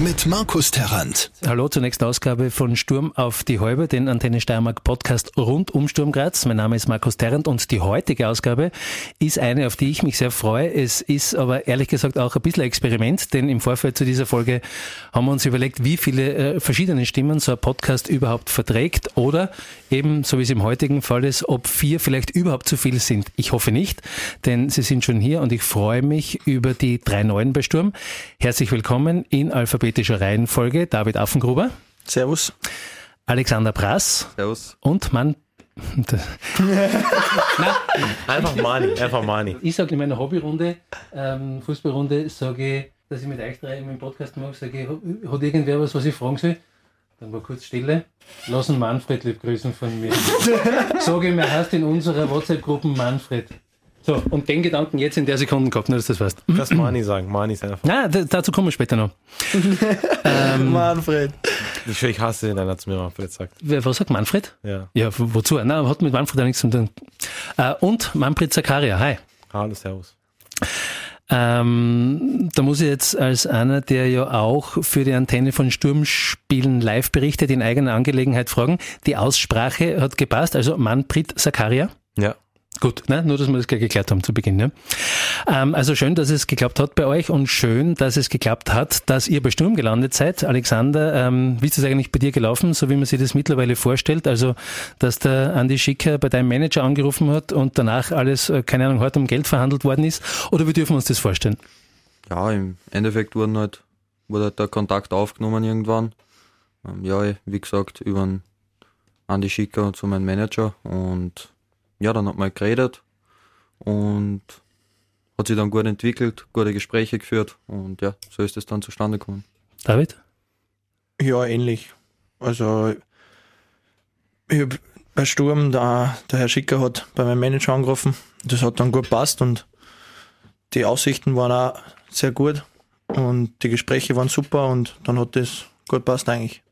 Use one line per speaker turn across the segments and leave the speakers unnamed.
Mit Markus Terrant.
Hallo zur nächsten Ausgabe von Sturm auf die Häupe, den Antenne Steiermark Podcast rund um Sturm Graz. Mein Name ist Markus Terrant und die heutige Ausgabe ist eine, auf die ich mich sehr freue. Es ist aber ehrlich gesagt auch ein bisschen Experiment, denn im Vorfeld zu dieser Folge haben wir uns überlegt, wie viele äh, verschiedene Stimmen so ein Podcast überhaupt verträgt oder eben, so wie es im heutigen Fall ist, ob vier vielleicht überhaupt zu viel sind. Ich hoffe nicht, denn sie sind schon hier und ich freue mich über die drei Neuen bei Sturm. Herzlich willkommen in alphabetischer Reihenfolge. David Affengruber.
Servus.
Alexander Brass.
Servus.
Und Mann.
Einfach Mani, einfach Mani.
Ich sage in meiner Hobbyrunde, ähm, Fußballrunde, sage ich, dass ich mit euch drei im Podcast mache, sage ich, hat irgendwer was, was ich fragen soll? Dann war kurz Stille. Lassen Manfred lieb grüßen von mir. sage ich, mir heißt in unserer WhatsApp-Gruppe Manfred. So, und den Gedanken jetzt in der Sekunde gehabt, nur dass du das weißt.
Das Mani sagen. Mani ist einfach.
Na, dazu kommen wir später noch.
ähm, Manfred.
Ich, ich hasse ihn, wenn er zu mir Manfred sagt.
Wer, was sagt Manfred?
Ja.
Ja, wozu? Na, hat mit Manfred auch nichts zu tun. Äh, und Manfred Zakaria, hi.
Hallo, servus.
Ähm, da muss ich jetzt als einer, der ja auch für die Antenne von Sturmspielen live berichtet, in eigener Angelegenheit fragen. Die Aussprache hat gepasst, also Manfred Zakaria.
Ja.
Gut, ne? nur dass wir das gleich geklärt haben zu Beginn. Ne? Ähm, also schön, dass es geklappt hat bei euch und schön, dass es geklappt hat, dass ihr bei Sturm gelandet seid. Alexander, ähm, wie ist es eigentlich bei dir gelaufen, so wie man sich das mittlerweile vorstellt? Also, dass der Andi Schicker bei deinem Manager angerufen hat und danach alles, äh, keine Ahnung, heute um Geld verhandelt worden ist? Oder wie dürfen wir uns das vorstellen?
Ja, im Endeffekt wurden halt, wurde halt der Kontakt aufgenommen irgendwann. Ähm, ja, wie gesagt, über Andi Schicker zu meinem Manager und ja, dann hat man geredet und hat sich dann gut entwickelt, gute Gespräche geführt und ja, so ist es dann zustande gekommen.
David?
Ja, ähnlich. Also ich hab bei Sturm, da, der Herr Schicker hat bei meinem Manager angerufen. Das hat dann gut passt und die Aussichten waren auch sehr gut und die Gespräche waren super und dann hat das gut passt eigentlich.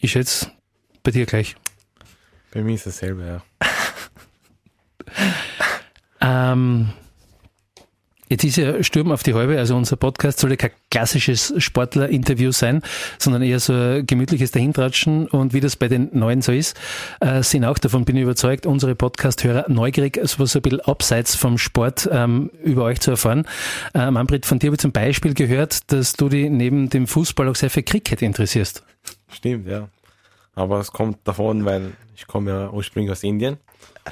Ich schätze bei dir gleich.
Bei mir ist dasselbe, ja.
Ähm, jetzt ist ja Sturm auf die Halbe, also unser Podcast soll ja kein klassisches Sportler-Interview sein, sondern eher so ein gemütliches Dahintratschen und wie das bei den Neuen so ist, äh, sind auch davon, bin ich überzeugt, unsere Podcast-Hörer neugierig, sowas ein bisschen abseits vom Sport ähm, über euch zu erfahren. Äh, Manfred, von dir habe ich zum Beispiel gehört, dass du dich neben dem Fußball auch sehr für Cricket interessierst.
Stimmt, ja. Aber es kommt davon, weil ich komme ja ursprünglich aus Indien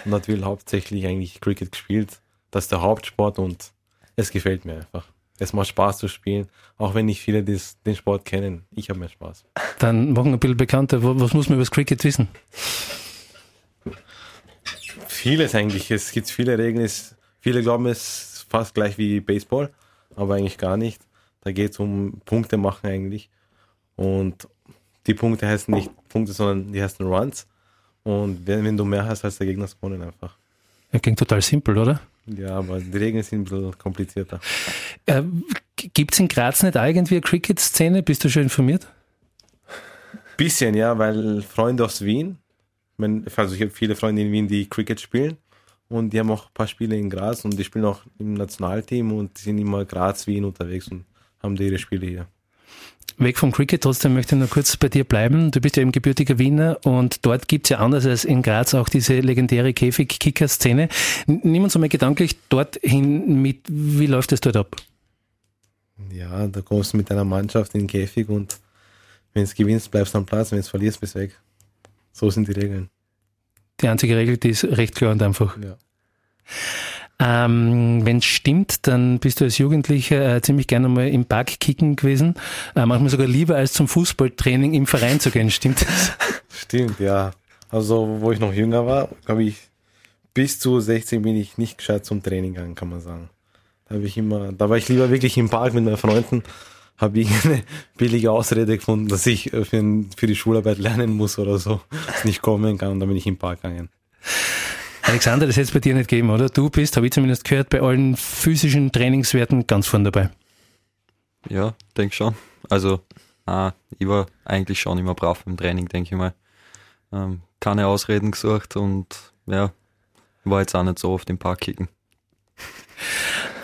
und natürlich hauptsächlich eigentlich Cricket gespielt. Das ist der Hauptsport und es gefällt mir einfach. Es macht Spaß zu spielen, auch wenn nicht viele des, den Sport kennen. Ich habe mehr Spaß.
Dann machen wir ein bisschen bekannter. Was muss man über das Cricket wissen?
Vieles eigentlich. Es gibt viele Regeln. Viele glauben, es ist fast gleich wie Baseball, aber eigentlich gar nicht. Da geht es um Punkte machen eigentlich. Und die Punkte heißen nicht Punkte, sondern die heißen Runs. Und wenn, wenn du mehr hast als der Gegner, gewonnen einfach.
Ja, klingt total simpel, oder?
Ja, aber die Regeln sind ein bisschen komplizierter.
Äh, Gibt es in Graz nicht irgendwie eine Cricket-Szene? Bist du schon informiert?
Bisschen, ja, weil Freunde aus Wien, also ich habe viele Freunde in Wien, die Cricket spielen und die haben auch ein paar Spiele in Graz und die spielen auch im Nationalteam und die sind immer Graz, Wien unterwegs und haben die ihre Spiele hier.
Weg vom Cricket, trotzdem möchte ich noch kurz bei dir bleiben. Du bist ja eben gebürtiger Wiener und dort gibt es ja anders als in Graz auch diese legendäre Käfig-Kicker-Szene. Nimm uns einmal gedanklich dorthin mit, wie läuft es dort ab?
Ja, da kommst du mit deiner Mannschaft in den Käfig und wenn es gewinnst, bleibst du am Platz, wenn es verlierst, bist du weg. So sind die Regeln.
Die einzige Regel, die ist recht klar und einfach.
Ja.
Ähm, Wenn es stimmt, dann bist du als Jugendlicher äh, ziemlich gerne mal im Park kicken gewesen. Äh, manchmal sogar lieber als zum Fußballtraining im Verein zu gehen, stimmt das?
Stimmt, ja. Also, wo ich noch jünger war, glaube ich, bis zu 16 bin ich nicht gescheit zum Training gegangen, kann man sagen. Da, ich immer, da war ich lieber wirklich im Park mit meinen Freunden, habe ich eine billige Ausrede gefunden, dass ich für, für die Schularbeit lernen muss oder so, nicht kommen kann und dann bin ich im Park gegangen.
Alexander, das hätte es bei dir nicht gegeben, oder? Du bist, habe ich zumindest gehört, bei allen physischen Trainingswerten ganz vorne dabei.
Ja, denke schon. Also, ah, ich war eigentlich schon immer brav im Training, denke ich mal. Ähm, keine Ausreden gesucht und ja, war jetzt auch nicht so oft im Park kicken.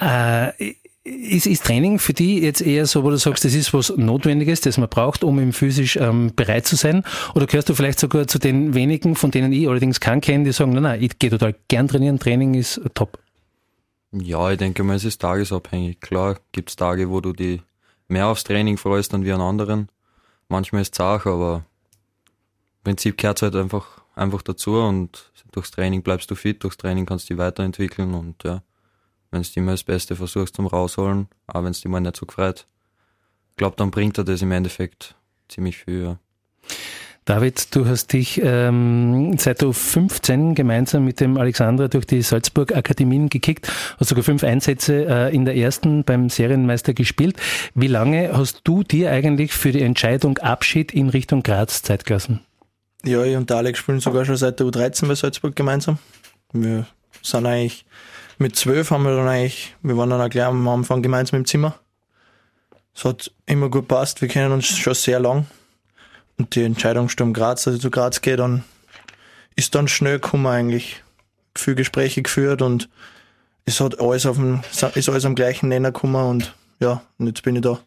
Äh, ist, ist Training für die jetzt eher so, wo du sagst, das ist was Notwendiges, das man braucht, um eben physisch ähm, bereit zu sein? Oder gehörst du vielleicht sogar zu den wenigen, von denen ich allerdings keinen kenne, die sagen, nein, nein, ich gehe total gern trainieren, Training ist top?
Ja, ich denke mal, es ist tagesabhängig. Klar gibt's Tage, wo du die mehr aufs Training freust dann wie an anderen. Manchmal ist es auch, aber im Prinzip gehört es halt einfach, einfach dazu und durchs Training bleibst du fit, durchs Training kannst du dich weiterentwickeln und ja, wenn du immer das Beste versuchst zum rausholen, auch wenn es dir mal nicht so gefreut, ich glaube, dann bringt er das im Endeffekt ziemlich viel. Ja.
David, du hast dich ähm, seit du 15 gemeinsam mit dem Alexandra durch die Salzburg Akademien gekickt, hast sogar fünf Einsätze äh, in der ersten beim Serienmeister gespielt. Wie lange hast du dir eigentlich für die Entscheidung Abschied in Richtung Graz Zeit gelassen?
Ja, ich und der Alex spielen sogar schon seit der U13 bei Salzburg gemeinsam. Wir sind eigentlich mit zwölf haben wir dann eigentlich, wir waren dann auch gleich am Anfang gemeinsam im Zimmer. Es hat immer gut passt, wir kennen uns schon sehr lang. Und die Entscheidung Sturm Graz, dass ich zu Graz gehe, dann ist dann schnell gekommen eigentlich. Viele Gespräche geführt und es hat alles auf dem, ist alles am gleichen Nenner gekommen und ja, und jetzt bin ich da.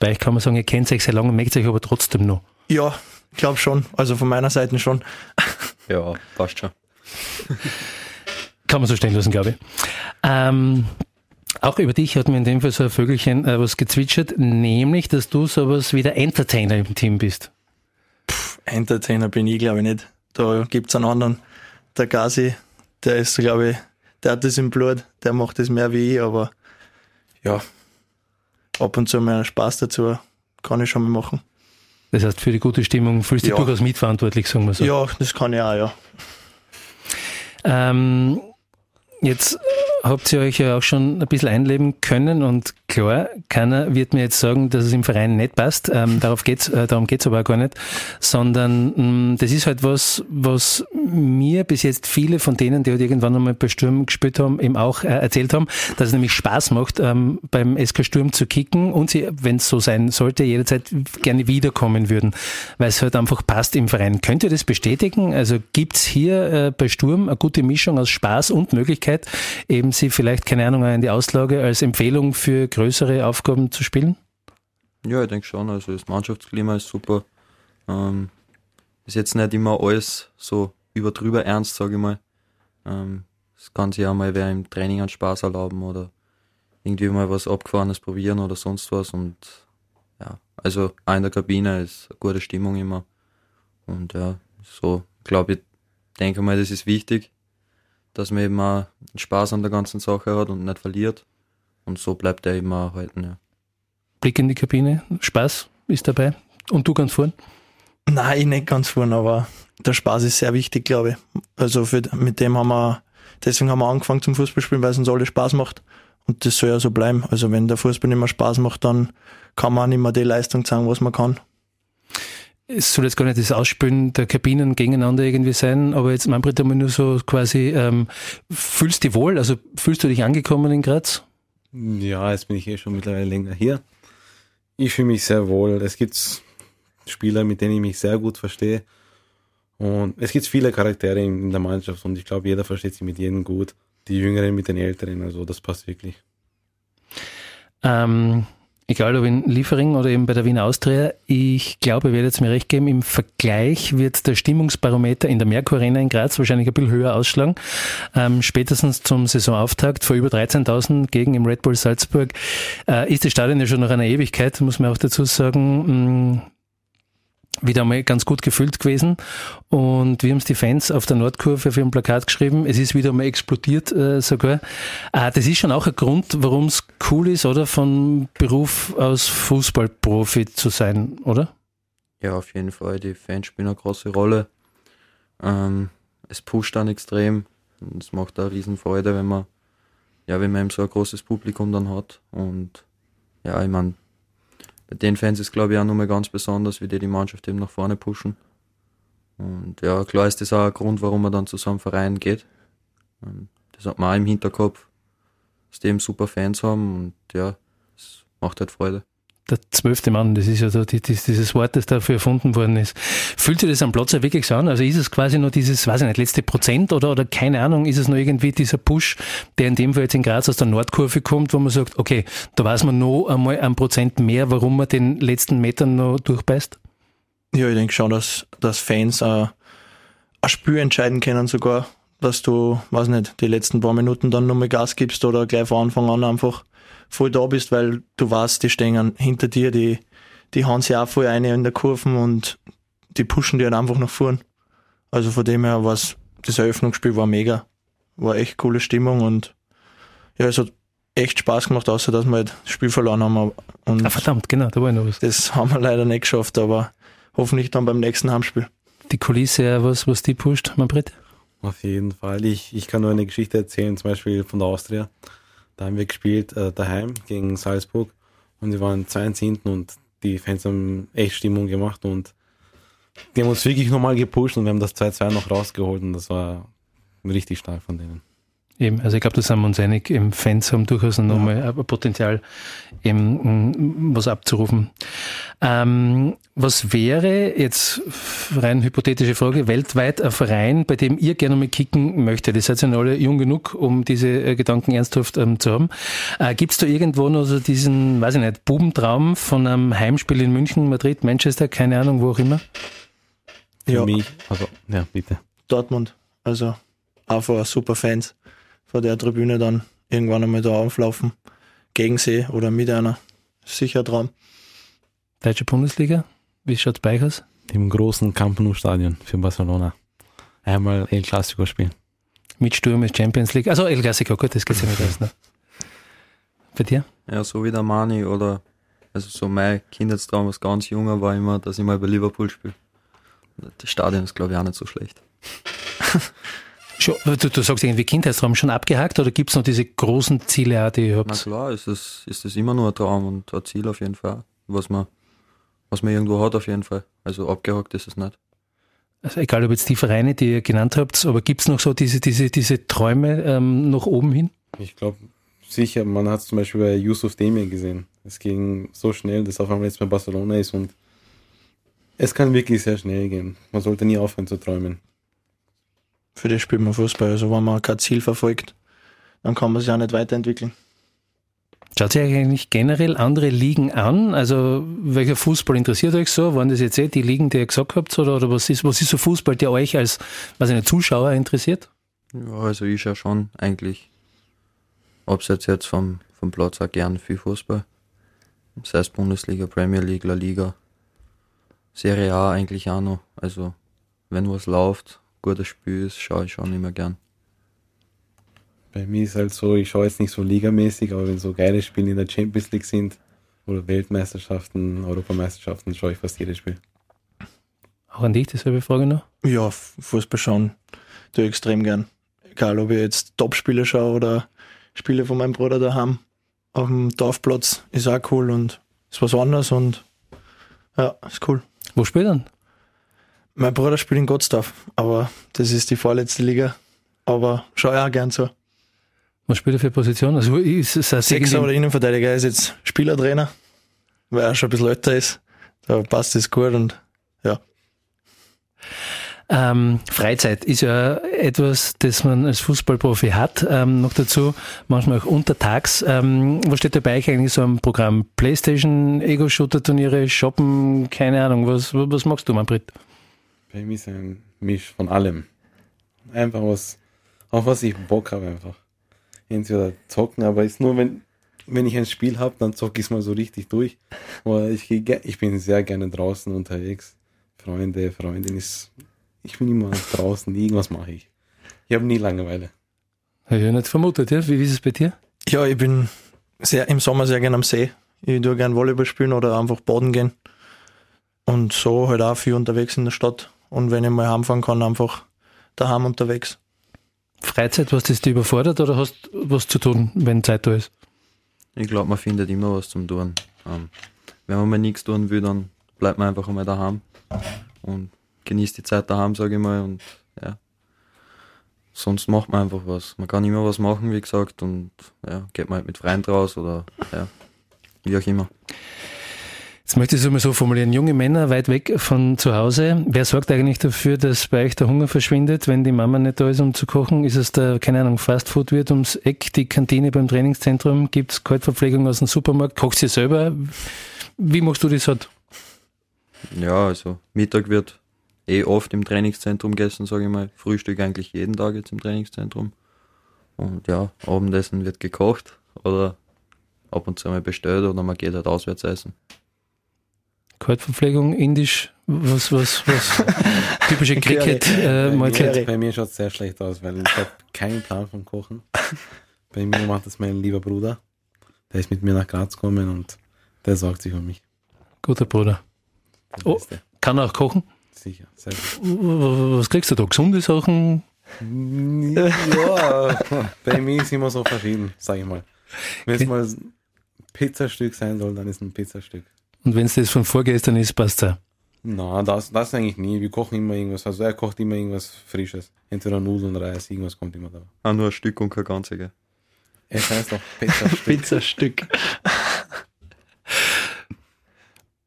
Bei euch kann man sagen, ihr kennt euch sehr lange, merkt euch aber trotzdem noch.
Ja, ich glaube schon. Also von meiner Seite schon.
Ja, passt schon.
Kann man so stehen lassen, glaube ich. Ähm, auch über dich hat mir in dem Fall so ein Vögelchen äh, was gezwitschert, nämlich, dass du sowas wie der Entertainer im Team bist.
Pff, Entertainer bin ich, glaube ich, nicht. Da gibt's einen anderen. Der Gazi, der ist, glaube ich, der hat das im Blut, der macht das mehr wie ich, aber ja, ab und zu mal Spaß dazu kann ich schon mal machen.
Das heißt, für die gute Stimmung fühlst du
Ja.
dich durchaus mitverantwortlich, sagen wir so.
Ja, das kann ich auch, ja.
Ähm, jetzt habt ihr euch ja auch schon ein bisschen einleben können und klar, keiner wird mir jetzt sagen, dass es im Verein nicht passt. Ähm, darauf geht's, äh, darum geht's aber auch gar nicht, sondern mh, das ist halt was, was mir bis jetzt viele von denen, die halt irgendwann einmal bei Sturm gespielt haben, eben auch äh, erzählt haben, dass es nämlich Spaß macht, ähm, beim SK Sturm zu kicken und sie, wenn es so sein sollte, jederzeit gerne wiederkommen würden, weil es halt einfach passt im Verein. Könnt ihr das bestätigen? Also gibt's hier äh, bei Sturm eine gute Mischung aus Spaß und Möglichkeit, eben sie vielleicht, keine Ahnung, in die Auslage als Empfehlung für größere Aufgaben zu spielen?
Ja, ich denke schon. Also das Mannschaftsklima ist super. Ähm, ist jetzt nicht immer alles so überdrüber ernst, sage ich mal. Ähm, kann sich auch mal wer im Training einen Spaß erlauben oder irgendwie mal was Abgefahrenes probieren oder sonst was. Und ja, also auch in der Kabine ist eine gute Stimmung immer. Und ja, so glaube ich, denke mal, das ist wichtig, dass man eben auch Spaß an der ganzen Sache hat und nicht verliert. Und so bleibt er eben auch halten, ja.
Blick in die Kabine, Spaß ist dabei. Und du ganz vorn?
Nein, ich nicht ganz vorne, aber der Spaß ist sehr wichtig, glaube ich. Also für, mit dem haben wir, deswegen haben wir angefangen zum Fußballspielen, weil es uns alle Spaß macht. Und das soll ja so bleiben. Also wenn der Fußball nicht mehr Spaß macht, dann kann man auch nicht mehr die Leistung zeigen, was man kann.
es soll jetzt gar nicht das Ausspülen der Kabinen gegeneinander irgendwie sein, aber jetzt Manfred einmal nur so quasi, ähm, fühlst du dich wohl? Also fühlst du dich angekommen in Graz?
Ja, jetzt bin ich eh schon mittlerweile länger hier. Ich fühle mich sehr wohl. Es gibt Spieler, mit denen ich mich sehr gut verstehe. Und es gibt viele Charaktere in der Mannschaft und ich glaube, jeder versteht sich mit jedem gut. Die Jüngeren mit den Älteren, also das passt wirklich.
Ähm, egal ob in Liefering oder eben bei der Wiener Austria, ich glaube, ihr werdet mir recht geben, im Vergleich wird der Stimmungsbarometer in der Merkur Arena in Graz wahrscheinlich ein bisschen höher ausschlagen. Ähm, spätestens zum Saisonauftakt vor über 13.000 gegen im Red Bull Salzburg. Äh, ist das Stadion ja schon nach einer Ewigkeit, muss man auch dazu sagen, mh, wieder einmal ganz gut gefüllt gewesen. Und wir haben es die Fans auf der Nordkurve für ein Plakat geschrieben. Es ist wieder einmal explodiert äh, sogar. Äh, das ist schon auch ein Grund, warum es cool ist, oder? Von Beruf aus Fußballprofi zu sein, oder?
Ja, auf jeden Fall. Die Fans spielen eine große Rolle. Ähm, es pusht dann extrem. Es macht eine Riesenfreude, wenn man, ja, wenn man eben so ein großes Publikum dann hat. Und ja, ich meine, bei den Fans ist glaube ich auch nochmal ganz besonders, wie die die Mannschaft eben nach vorne pushen. Und ja, klar ist das auch ein Grund, warum man dann zu so einem Verein geht. Das hat man auch im Hinterkopf, dass die eben super Fans haben und ja, es macht halt Freude.
Der zwölfte Mann, das ist ja so die, dieses Wort, das dafür erfunden worden ist. Fühlt sich das am Platz ja wirklich so an? Also ist es quasi nur dieses, weiß ich nicht, letzte Prozent oder, oder keine Ahnung, ist es nur irgendwie dieser Push, der in dem Fall jetzt in Graz aus der Nordkurve kommt, wo man sagt, okay, da weiß man noch einmal ein Prozent mehr, warum man den letzten Metern noch durchbeißt?
Ja, ich denke schon, dass, dass Fans äh, ein Spiel entscheiden können sogar, dass du, weiß nicht, die letzten paar Minuten dann nochmal Gas gibst oder gleich von Anfang an einfach voll da bist, weil du weißt, die stehen hinter dir, die, die hauen sich auch voll eine in der Kurven und die pushen dir halt einfach nach vorn. Also von dem her war das Eröffnungsspiel war mega. War echt coole Stimmung und ja, es hat echt Spaß gemacht, außer dass wir halt das Spiel verloren haben.
Und ah, verdammt, genau, da war noch was.
Das haben wir leider nicht geschafft, aber hoffentlich dann beim nächsten Heimspiel.
Die Kulisse, was, was die pusht, Manfred?
Auf jeden Fall. Ich, ich kann nur eine Geschichte erzählen, zum Beispiel von der Austria. Da haben wir gespielt äh, daheim gegen Salzburg und sie waren 2 und die Fans haben echt Stimmung gemacht und die haben uns wirklich nochmal gepusht und wir haben das 2-2 noch rausgeholt und das war richtig stark von denen.
Eben, also ich glaube, da sind wir uns einig, eben Fans haben durchaus ja. nochmal ein Potenzial, eben was abzurufen. Ähm, was wäre jetzt rein hypothetische Frage, weltweit ein Verein, bei dem ihr gerne mal kicken möchtet? Ihr seid ja alle jung genug, um diese äh, Gedanken ernsthaft ähm, zu haben. Äh, Gibt es da irgendwo noch so diesen, weiß ich nicht, Bubentraum von einem Heimspiel in München, Madrid, Manchester, keine Ahnung, wo auch immer?
Für ja. mich, also, ja, bitte.
Dortmund, also einfach super Fans vor der Tribüne dann irgendwann einmal da auflaufen. Gegen sie oder mit einer. Sicher Traum.
Deutsche Bundesliga, wie schaut es bei euch aus?
Im großen Camp Nou Stadion für Barcelona. Einmal El Clasico spielen.
Mit Sturm ist Champions League. Also El Clasico, gut, das geht ja nicht aus. Ne? Bei dir?
Ja, so wie der Mani oder also so mein Kindheitstraum als ganz junger war immer, dass ich mal bei Liverpool spiele. Das Stadion ist glaube ich auch nicht so schlecht.
Schon, du, du, sagst irgendwie Kindheitstraum schon abgehakt oder gibt es noch diese großen Ziele, die ihr habt?
Na klar, ist das, ist das immer nur ein Traum und ein Ziel auf jeden Fall, was man, was man irgendwo hat auf jeden Fall. Also abgehakt ist es nicht.
Also egal ob jetzt die Vereine, die ihr genannt habt, aber gibt es noch so diese, diese, diese Träume ähm, nach oben hin?
Ich glaube sicher, man hat es zum Beispiel bei Yusuf Demir gesehen. Es ging so schnell, dass auf einmal jetzt bei Barcelona ist und es kann wirklich sehr schnell gehen. Man sollte nie aufhören zu träumen
für das spielt man Fußball. Also wenn man kein Ziel verfolgt, dann kann man sich auch nicht weiterentwickeln.
Schaut sich eigentlich generell andere Ligen an? Also welcher Fußball interessiert euch so? Waren das jetzt eh die Ligen, die ihr gesagt habt? Oder, oder was, ist, was ist so Fußball, der euch als was eine Zuschauer interessiert?
Ja, also ich schaue schon eigentlich, abseits jetzt vom, vom Platz auch gern viel Fußball. Sei es Bundesliga, Premier League, La Liga, Serie A eigentlich auch noch. Also wenn was läuft, gutes Spiel ist, schaue ich schon immer gern.
Bei mir ist halt so, ich schaue jetzt nicht so ligamäßig, aber wenn so geile Spiele in der Champions League sind oder Weltmeisterschaften, Europameisterschaften, schaue ich fast jedes Spiel.
Auch an dich dieselbe Frage noch?
Ja, Fußball schauen tue extrem gern. Egal, ob ich jetzt Top-Spiele schaue oder Spiele von meinem Bruder daheim auf dem Dorfplatz, ist auch cool und ist was anderes und ja, ist cool.
Wo spielt er?
Mein Bruder spielt in Gottsdorf, aber das ist die vorletzte Liga. Aber ich auch gern so.
Was spielt er für Position? Also ist es
Sechser oder Innenverteidiger, er ist jetzt Spielertrainer, weil er schon ein bisschen älter ist. Da passt es gut und ja.
Ähm, Freizeit ist ja etwas, das man als Fußballprofi hat. Ähm, noch dazu manchmal auch untertags. Ähm, was steht dabei eigentlich so am Programm? Playstation, Ego-Shooter-Turniere, Shoppen, keine Ahnung. Was, was magst du, Manfred?
Bei mir ist ein Misch von allem. Einfach was, auf was ich Bock habe einfach. Entweder zocken, aber ist nur, wenn, wenn ich ein Spiel habe, dann zocke ich es mal so richtig durch. Aber ich, ich bin sehr gerne draußen unterwegs. Freunde, Freundin ist, ich bin immer draußen, irgendwas mache ich. Ich habe nie Langeweile.
Habe ich nicht vermutet, ja? Wie, wie ist es bei dir?
Ja, ich bin sehr, im Sommer sehr gerne am See. Ich tue gerne Volleyball spielen oder einfach baden gehen. Und so halt auch viel unterwegs in der Stadt. Und wenn ich mal heimfahren kann, einfach daheim unterwegs.
Freizeit, was das dich überfordert oder hast du was zu tun, wenn Zeit da ist?
Ich glaube, man findet immer was zum tun. Ähm, wenn man mal nichts tun will, dann bleibt man einfach einmal daheim und genießt die Zeit daheim, sage ich mal. Und ja, sonst macht man einfach was. Man kann immer was machen, wie gesagt, und ja, geht man halt mit Freunden raus oder ja, wie auch immer.
Jetzt möchte ich es mal so formulieren. Junge Männer weit weg von zu Hause. Wer sorgt eigentlich dafür, dass bei euch der Hunger verschwindet, wenn die Mama nicht da ist, um zu kochen? Ist es da, keine Ahnung, Fastfood wird ums Eck, die Kantine beim Trainingszentrum? Gibt es Kaltverpflegung aus dem Supermarkt? Kochst du selber? Wie machst du das halt?
Ja, also Mittag wird eh oft im Trainingszentrum gegessen, sage ich mal. Frühstück eigentlich jeden Tag jetzt im Trainingszentrum. Und ja, Abendessen wird gekocht oder ab und zu mal bestellt oder man geht halt auswärts essen.
Kaltverpflegung, indisch, was, was, was, typische Cricket-Mahlzeit.
Äh, bei mir schaut es sehr schlecht aus, weil ich habe keinen Plan vom Kochen. Bei mir macht das mein lieber Bruder. Der ist mit mir nach Graz gekommen und der sorgt sich um mich.
Guter Bruder. Oh, kann er auch kochen?
Sicher, sehr gut.
Was kriegst du da? Gesunde Sachen?
Ja, bei mir ist immer so verschieden, sag ich mal. Wenn es mal ein Pizzastück sein soll, dann ist ein Pizzastück.
Und wenn es das von vorgestern ist, passt ja.
Na, das, das eigentlich nie. Wir kochen immer irgendwas. Also er kocht immer irgendwas Frisches. Entweder Nudeln, Reis, irgendwas kommt immer da.
Ah, nur ein Stück und kein ganze, gell?
Es heißt doch Pizzastück.
Pizzastück.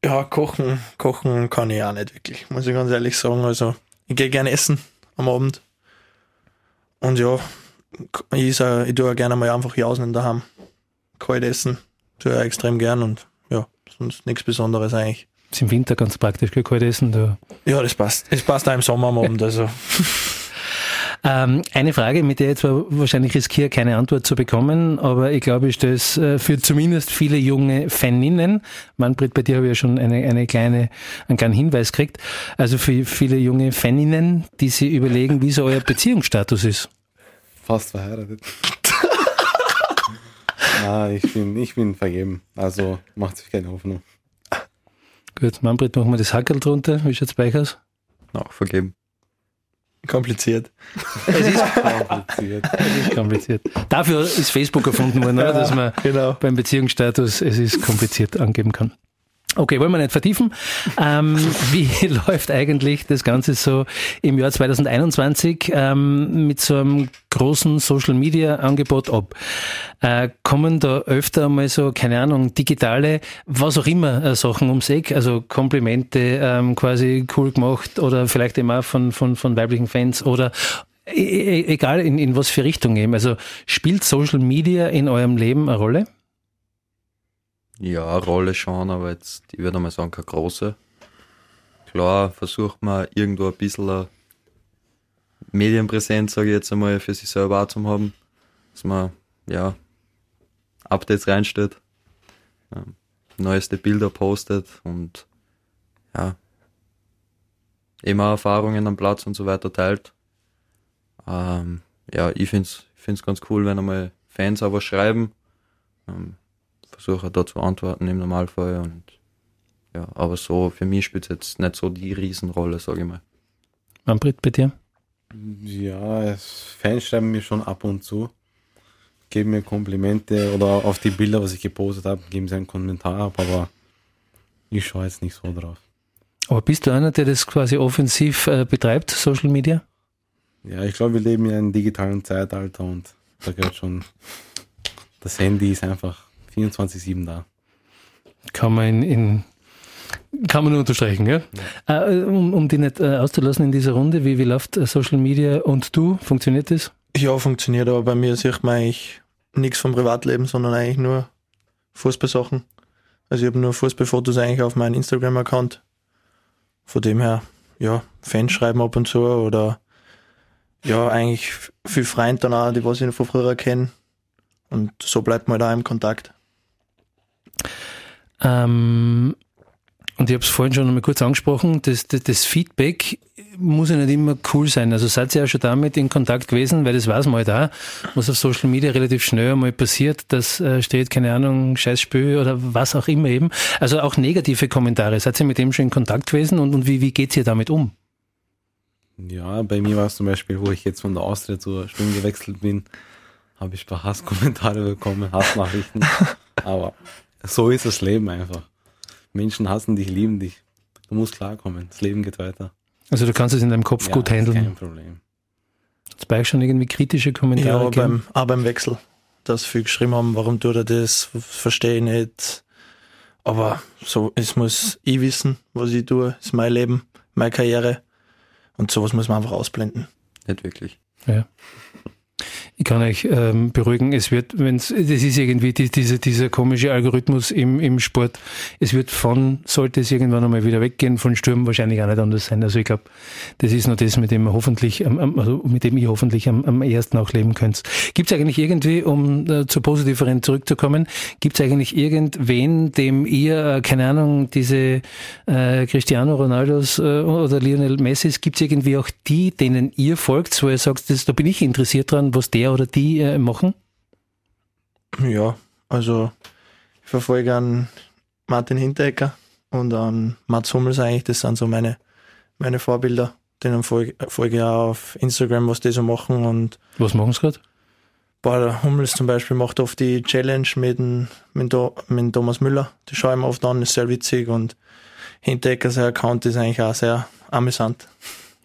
ja, kochen, kochen kann ich auch nicht wirklich, muss ich ganz ehrlich sagen. Also, ich gehe gerne essen am Abend. Und ja, ich, ich tue auch gerne mal einfach jausen daheim. Kalt essen, tue ich auch extrem gern und sonst nichts Besonderes eigentlich.
Ist im Winter ganz praktisch, gell, kalt essen. Da.
Ja, das passt. Es passt auch im Sommer am Abend, also.
Ähm, eine Frage, mit der ich zwar wahrscheinlich riskiere, keine Antwort zu bekommen, aber ich glaube, ich stelle es äh, für zumindest viele junge Faninnen. Manfred, bei dir habe ich ja schon eine, eine kleine, einen kleinen Hinweis gekriegt. Also für viele junge Faninnen, die sich überlegen, wie so euer Beziehungsstatus ist.
Fast verheiratet. Ah, ich bin, ich bin vergeben. Also macht sich keine Hoffnung.
Gut, Manfred, machen wir das Hackerl drunter. Wie schaut's bei euch aus?
Auch vergeben.
Kompliziert.
Es ist
Kompliziert.
Es ist kompliziert. Dafür ist Facebook erfunden worden, oder? dass man
genau.
beim Beziehungsstatus es ist kompliziert angeben kann. Okay, wollen wir nicht vertiefen. Ähm, wie läuft eigentlich das Ganze so im Jahr 2021 ähm, mit so einem großen Social Media Angebot ab? Äh, kommen da öfter mal so, keine Ahnung, digitale, was auch immer, äh, Sachen ums Eck, also Komplimente ähm, quasi cool gemacht oder vielleicht auch von, von, von weiblichen Fans oder e e egal in, in was für Richtung eben. Also spielt Social Media in eurem Leben eine Rolle?
Ja, Rolle schon, aber jetzt, ich würde mal sagen, keine große. Klar, versucht man irgendwo ein bisschen eine Medienpräsenz, sage ich jetzt einmal, für sich selber auch zu haben. Dass man, ja, Updates reinstellt, ähm, neueste Bilder postet und, ja, immer Erfahrungen am Platz und so weiter teilt. Ähm, ja, ich find's, ich find's ganz cool, wenn einmal Fans aber schreiben. Ähm, versuche da zu antworten im Normalfall und ja, aber so für mich spielt es jetzt nicht so die Riesenrolle, sage ich mal.
Manfred, bei dir?
Ja, es- Fans schreiben mir schon ab und zu, geben mir Komplimente oder auf die Bilder, was ich gepostet habe, geben sie einen Kommentar ab, aber ich schaue jetzt nicht so drauf.
Aber bist du einer, der das quasi offensiv äh, betreibt, Social Media?
Ja, ich glaube, wir leben in einem digitalen Zeitalter und da gehört schon, das Handy ist einfach 24-7 da.
Kann man in, kann man nur unterstreichen, ja? Äh, um, um die nicht äh, auszulassen in dieser Runde, wie, wie läuft äh, Social Media und du? Funktioniert das?
Ja, funktioniert, aber bei mir sieht man eigentlich nichts vom Privatleben, sondern eigentlich nur Fußballsachen. Also ich habe nur Fußballfotos eigentlich auf meinem Instagram-Account. Von dem her, ja, Fans schreiben ab und zu oder ja, eigentlich viel Freunde dann auch, die was ich von früher kenne. Und so bleibt man da im Kontakt.
Ähm, und ich habe es vorhin schon einmal kurz angesprochen, das, das, das Feedback muss ja nicht immer cool sein. Also seid ihr ja schon damit in Kontakt gewesen, weil das weiß man halt auch, was auf Social Media relativ schnell einmal passiert, das äh, steht, keine Ahnung, Scheißspül oder was auch immer eben. Also auch negative Kommentare. Seid ihr mit dem schon in Kontakt gewesen und, und wie, wie geht's ihr damit um?
Ja, bei mir war es zum Beispiel, wo ich jetzt von der Austria zur Sturm gewechselt bin, habe ich ein paar Hasskommentare bekommen, Hassnachrichten. Aber so ist das Leben einfach. Menschen hassen dich, lieben dich. Du musst klarkommen. Das Leben geht weiter.
Also du kannst es in deinem Kopf gut
ist
handeln.
Kein Problem.
Bei euch schon irgendwie kritische Kommentare
Ja,
gegeben?
beim, auch beim Wechsel. Dass viele geschrieben haben, warum tut er das, verstehe ich nicht. Aber so, es muss ich wissen, was ich tue, ist mein Leben, meine Karriere. Und sowas muss man einfach ausblenden.
Nicht wirklich.
Ja. Ich kann euch ähm, beruhigen, es wird, wenn es, das ist irgendwie die, diese, dieser komische Algorithmus im, im Sport, es wird von, sollte es irgendwann einmal wieder weggehen, von Sturm wahrscheinlich auch nicht anders sein. Also ich glaube, das ist nur das, mit dem hoffentlich, also mit dem ihr hoffentlich am, am ersten auch leben könnt. Gibt es eigentlich irgendwie, um äh, zur positiveren zurückzukommen, gibt es eigentlich irgendwen, dem ihr, äh, keine Ahnung, diese äh, Cristiano Ronaldos äh, oder Lionel Messis, gibt es irgendwie auch die, denen ihr folgt, wo ihr sagt, das, da bin ich interessiert dran, was der oder die äh, machen?
Ja, also ich verfolge an Martin Hinteregger und an Mats Hummels eigentlich, das sind so meine, meine Vorbilder. Denen folge, folge ich auch auf Instagram, was die so machen und
Was machen sie gerade?
boah, der Hummels zum Beispiel macht oft die Challenge mit dem, mit, dem, mit dem Thomas Müller. Die schaue ich mir oft an, ist sehr witzig und Hinteregger, sein Account ist eigentlich auch sehr amüsant.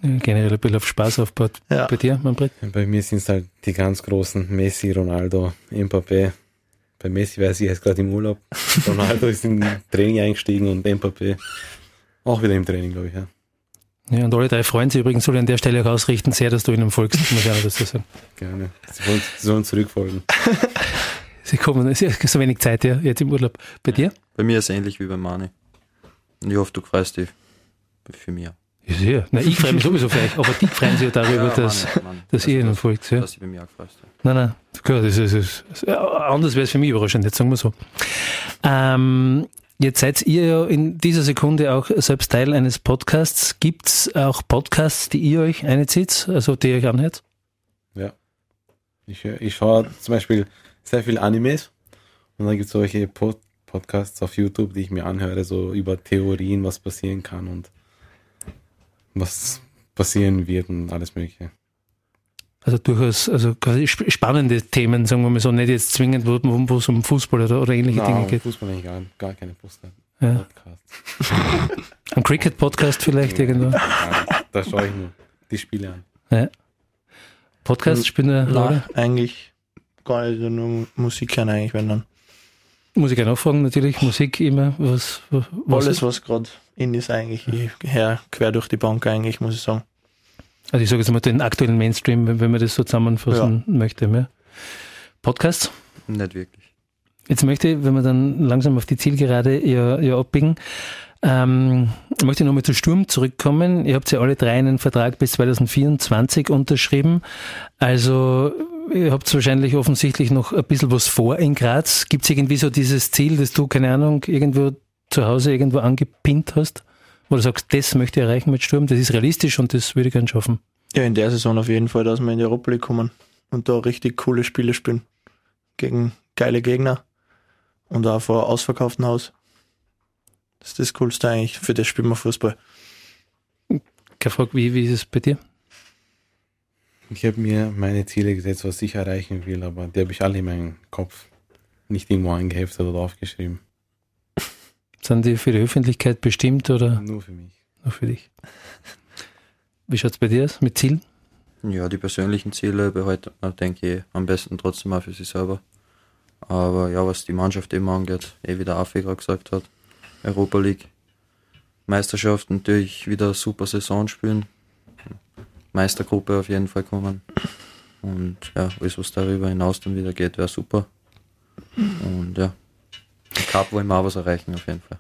Generell ein bisschen auf Spaß aufbaut.
Ja.
Bei dir, Manfred?
Bei mir sind es halt die ganz großen Messi, Ronaldo, Mbappé. Bei Messi weiß ich, er ist gerade im Urlaub. Ronaldo ist im Training eingestiegen und Mbappé auch wieder im Training, glaube ich. Ja.
Ja, und alle drei freuen sich übrigens, soll ich an der Stelle auch ausrichten, sehr, dass du ihnen folgst, muss ich auch dazu sagen.
Gerne. Sie wollen, sie sollen zurückfolgen.
Sie kommen, es ist so wenig Zeit, ja, jetzt im Urlaub. Bei dir?
Bei mir ist es ähnlich wie bei Mani. Und ich hoffe, du freust dich für mich.
Ja, sehr. Na, ich freue mich sowieso euch, aber die freuen sich ja darüber, dass,
Mani, Mani.
dass ihr ihnen folgt. Ja.
Dass du bei mir auch freust. Ja.
Nein, nein, klar, das ist, das ist, ja, anders wäre es für mich überraschend, jetzt sagen wir so. Ähm, jetzt seid ihr ja in dieser Sekunde auch selbst Teil eines Podcasts. Gibt's auch Podcasts, die ihr euch einzieht, also die ihr euch anhört?
Ja. Ich, ich schaue zum Beispiel sehr viel Animes und dann gibt es solche Pod Podcasts auf YouTube, die ich mir anhöre, so über Theorien, was passieren kann und was passieren wird und alles Mögliche.
Also durchaus, also quasi sp- spannende Themen, sagen wir mal so, nicht jetzt zwingend, wo es um Fußball oder, oder ähnliche Dinge
Na,
geht.
Fußball eigentlich gar, gar keine Poster.
Ja.
Podcast.
Am Cricket-Podcast vielleicht irgendwo.
Gar nicht. Da schaue ich nur die Spiele an.
Ja. Podcast spielen.
Nein, eigentlich gar nicht, nur Musik hören eigentlich, wenn dann.
Muss ich auch nachfragen, natürlich. Musik immer, was, was
Alles, was gerade in ist eigentlich, ich her quer durch die Bank eigentlich, muss ich sagen.
Also ich sage jetzt mal den aktuellen Mainstream, wenn, wenn man das so zusammenfassen möchte. Ja. Podcasts.
Nicht wirklich.
Jetzt möchte ich, wenn wir dann langsam auf die Zielgerade ja, ja abbiegen, ähm, möchte ich nochmal zu Sturm zurückkommen. Ihr habt ja alle drei einen Vertrag bis 2024 unterschrieben. Also ihr habt wahrscheinlich offensichtlich noch ein bisschen was vor in Graz. Gibt es irgendwie so dieses Ziel, das du, keine Ahnung, irgendwo zu Hause irgendwo angepinnt hast? Wo du sagst, das möchte ich erreichen mit Sturm, das ist realistisch und das würde ich gerne schaffen.
Ja, in der Saison auf jeden Fall, dass wir in die Europa League kommen und da richtig coole Spiele spielen. Gegen geile Gegner und auch vor ausverkauftem Haus. Das ist das Coolste eigentlich, für das spielen wir Fußball.
Keine Frage, wie, wie ist es bei dir?
Ich habe mir meine Ziele gesetzt, was ich erreichen will, aber die habe ich alle in meinem Kopf nicht irgendwo eingeheftet oder aufgeschrieben.
Sind die für die Öffentlichkeit bestimmt oder
Nur für mich.
nur für dich? Wie schaut's bei dir aus mit Zielen?
Ja, die persönlichen Ziele behalten man, denke ich, am besten trotzdem auch für sich selber. Aber ja, was die Mannschaft eben angeht, eh wie der Affi gerade gesagt hat, Europa League, Meisterschaft natürlich wieder eine super Saison spielen, Meistergruppe auf jeden Fall kommen. Und ja, alles was darüber hinaus dann wieder geht, wäre super. Und ja, im Cup wollen wir auch was erreichen auf jeden Fall.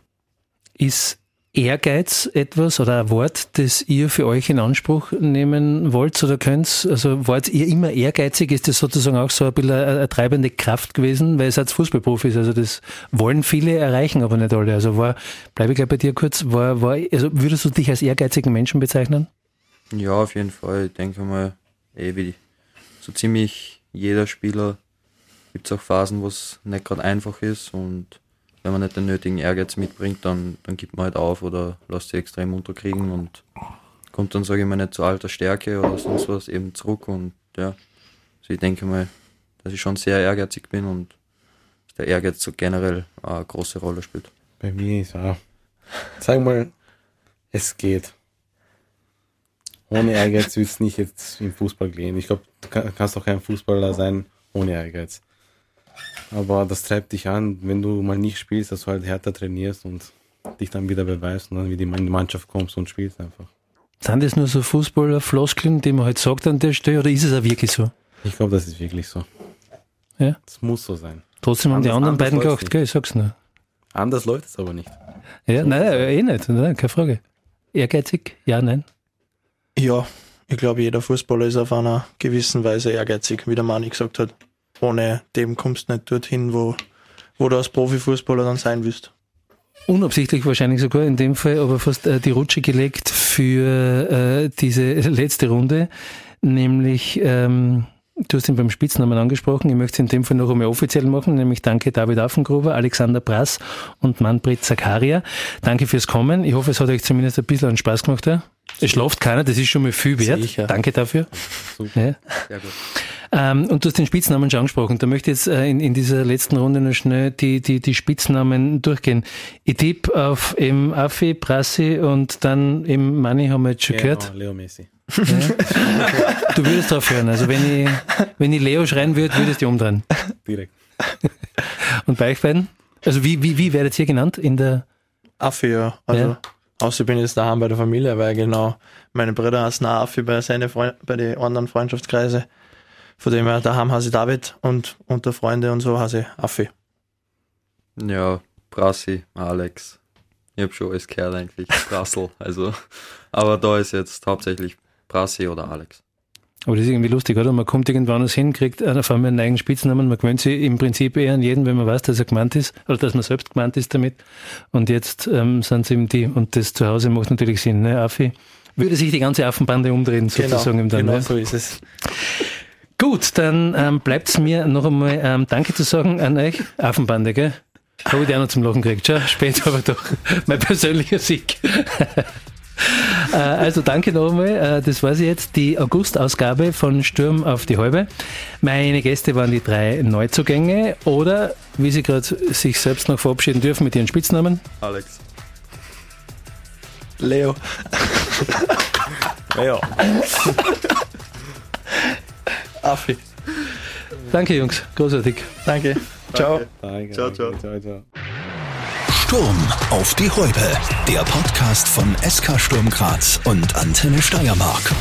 Ist Ehrgeiz etwas oder ein Wort, das ihr für euch in Anspruch nehmen wollt oder könnt? Also wart ihr immer ehrgeizig? Ist das sozusagen auch so ein bisschen eine, treibende Kraft gewesen? Weil ihr seid Fußballprofis, also das wollen viele erreichen, aber nicht alle. Also war, bleibe ich gleich bei dir kurz, war, war, also würdest du dich als ehrgeizigen Menschen bezeichnen?
Ja, auf jeden Fall. Ich denke mal, eh wie so ziemlich jeder Spieler gibt es auch Phasen, wo es nicht gerade einfach ist und wenn man nicht den nötigen Ehrgeiz mitbringt, dann, dann gibt man halt auf oder lässt sich extrem unterkriegen und kommt dann, sage ich mal, nicht zu alter Stärke oder sonst was eben zurück und ja, also ich denke mal, dass ich schon sehr ehrgeizig bin und der Ehrgeiz so generell eine große Rolle spielt.
Bei mir ist auch, sag mal, es geht. Ohne Ehrgeiz wird es nicht jetzt im Fußball gehen. Ich glaube, du kann- kannst doch kein Fußballer sein ohne Ehrgeiz. aber das treibt dich an, wenn du mal nicht spielst, dass du halt härter trainierst und dich dann wieder beweist und dann wieder in die Mannschaft kommst und spielst einfach.
Sind das nur so Fußballer-Floskeln, die man halt sagt an der Stelle, oder ist es auch wirklich so?
Ich glaube, das ist wirklich so.
Ja?
Es muss so sein.
Trotzdem haben die
Anders-
anderen
anders
beiden
nicht.
gell? Ich sag's nur.
Anders läuft es aber nicht.
Ja, nein, eh nicht, nein, keine Frage. Ehrgeizig? Ja, nein.
Ja, ich glaube, jeder Fußballer ist auf einer gewissen Weise ehrgeizig, wie der Mani gesagt hat. Ohne dem kommst du nicht dorthin, wo, wo du als Profifußballer dann sein willst.
Unabsichtlich wahrscheinlich sogar in dem Fall, aber fast äh, die Rutsche gelegt für äh, diese letzte Runde, nämlich ähm, du hast ihn beim Spitznamen angesprochen, ich möchte es in dem Fall noch einmal offiziell machen, nämlich danke David Affengruber, Alexander Brass und Manfred Zakaria. Danke fürs Kommen. Ich hoffe, es hat euch zumindest ein bisschen Spaß gemacht. Ja? Es schlaft keiner, das ist schon mal viel wert.
Sicher.
Danke dafür. Ja.
Sehr gut.
Ähm, und du hast den Spitznamen schon angesprochen. Da möchte ich jetzt äh, in, in dieser letzten Runde noch schnell die, die, die Spitznamen durchgehen. Ich tippe auf eben Affi, Prassi und dann eben Manni haben wir jetzt schon gehört.
Genau, Leo Messi.
Du würdest drauf hören. Also wenn ich, wenn ich Leo schreien würde, würdest du umdrehen.
Direkt.
Und bei euch beiden? Also wie, wie, wie werdet ihr genannt in der,
Affi, ja. Also,
Ja.
außer ich bin jetzt daheim bei der Familie, weil genau meine Brüder heißen auch Affi bei, seine Freund, bei den anderen Freundschaftskreise. Von dem her, daheim heiße ich David und unter Freunde und so heiße ich Affi.
Ja, Brassi, Alex. Ich habe schon alles gehört eigentlich. Brassel, also. Aber da ist jetzt hauptsächlich Brassi oder Alex.
aber das ist irgendwie lustig, oder? Man kommt irgendwann was hin, kriegt einer auf einmal einen eigenen Spitznamen, man gewöhnt sich im Prinzip eher an jeden, wenn man weiß, dass er gemeint ist, oder dass man selbst gemeint ist damit. Und jetzt ähm, sind es eben die, und das zu Hause macht natürlich Sinn, ne, Affi? Würde sich die ganze Affenbande umdrehen, sozusagen im dann,
genau
ne?
so ist es.
Gut, dann ähm, bleibt es mir noch einmal ähm, Danke zu sagen an euch. Affenbande, gell? Habe ich die auch noch zum Lachen gekriegt. Schau, später aber doch. Mein persönlicher Sieg. Äh, also danke noch einmal. Äh, Das war sie jetzt, die August-Ausgabe von Sturm auf die Halbe. Meine Gäste waren die drei Neuzugänge oder, wie sie gerade sich selbst noch verabschieden dürfen mit ihren Spitznamen.
Alex.
Leo.
Ja.
Affi.
Danke, Jungs. Großartig.
Danke. Ciao.
Danke,
Ciao,
danke.
ciao.
ciao, ciao.
Sturm auf die Häupe. Der Podcast von SK Sturm Graz und Antenne Steiermark.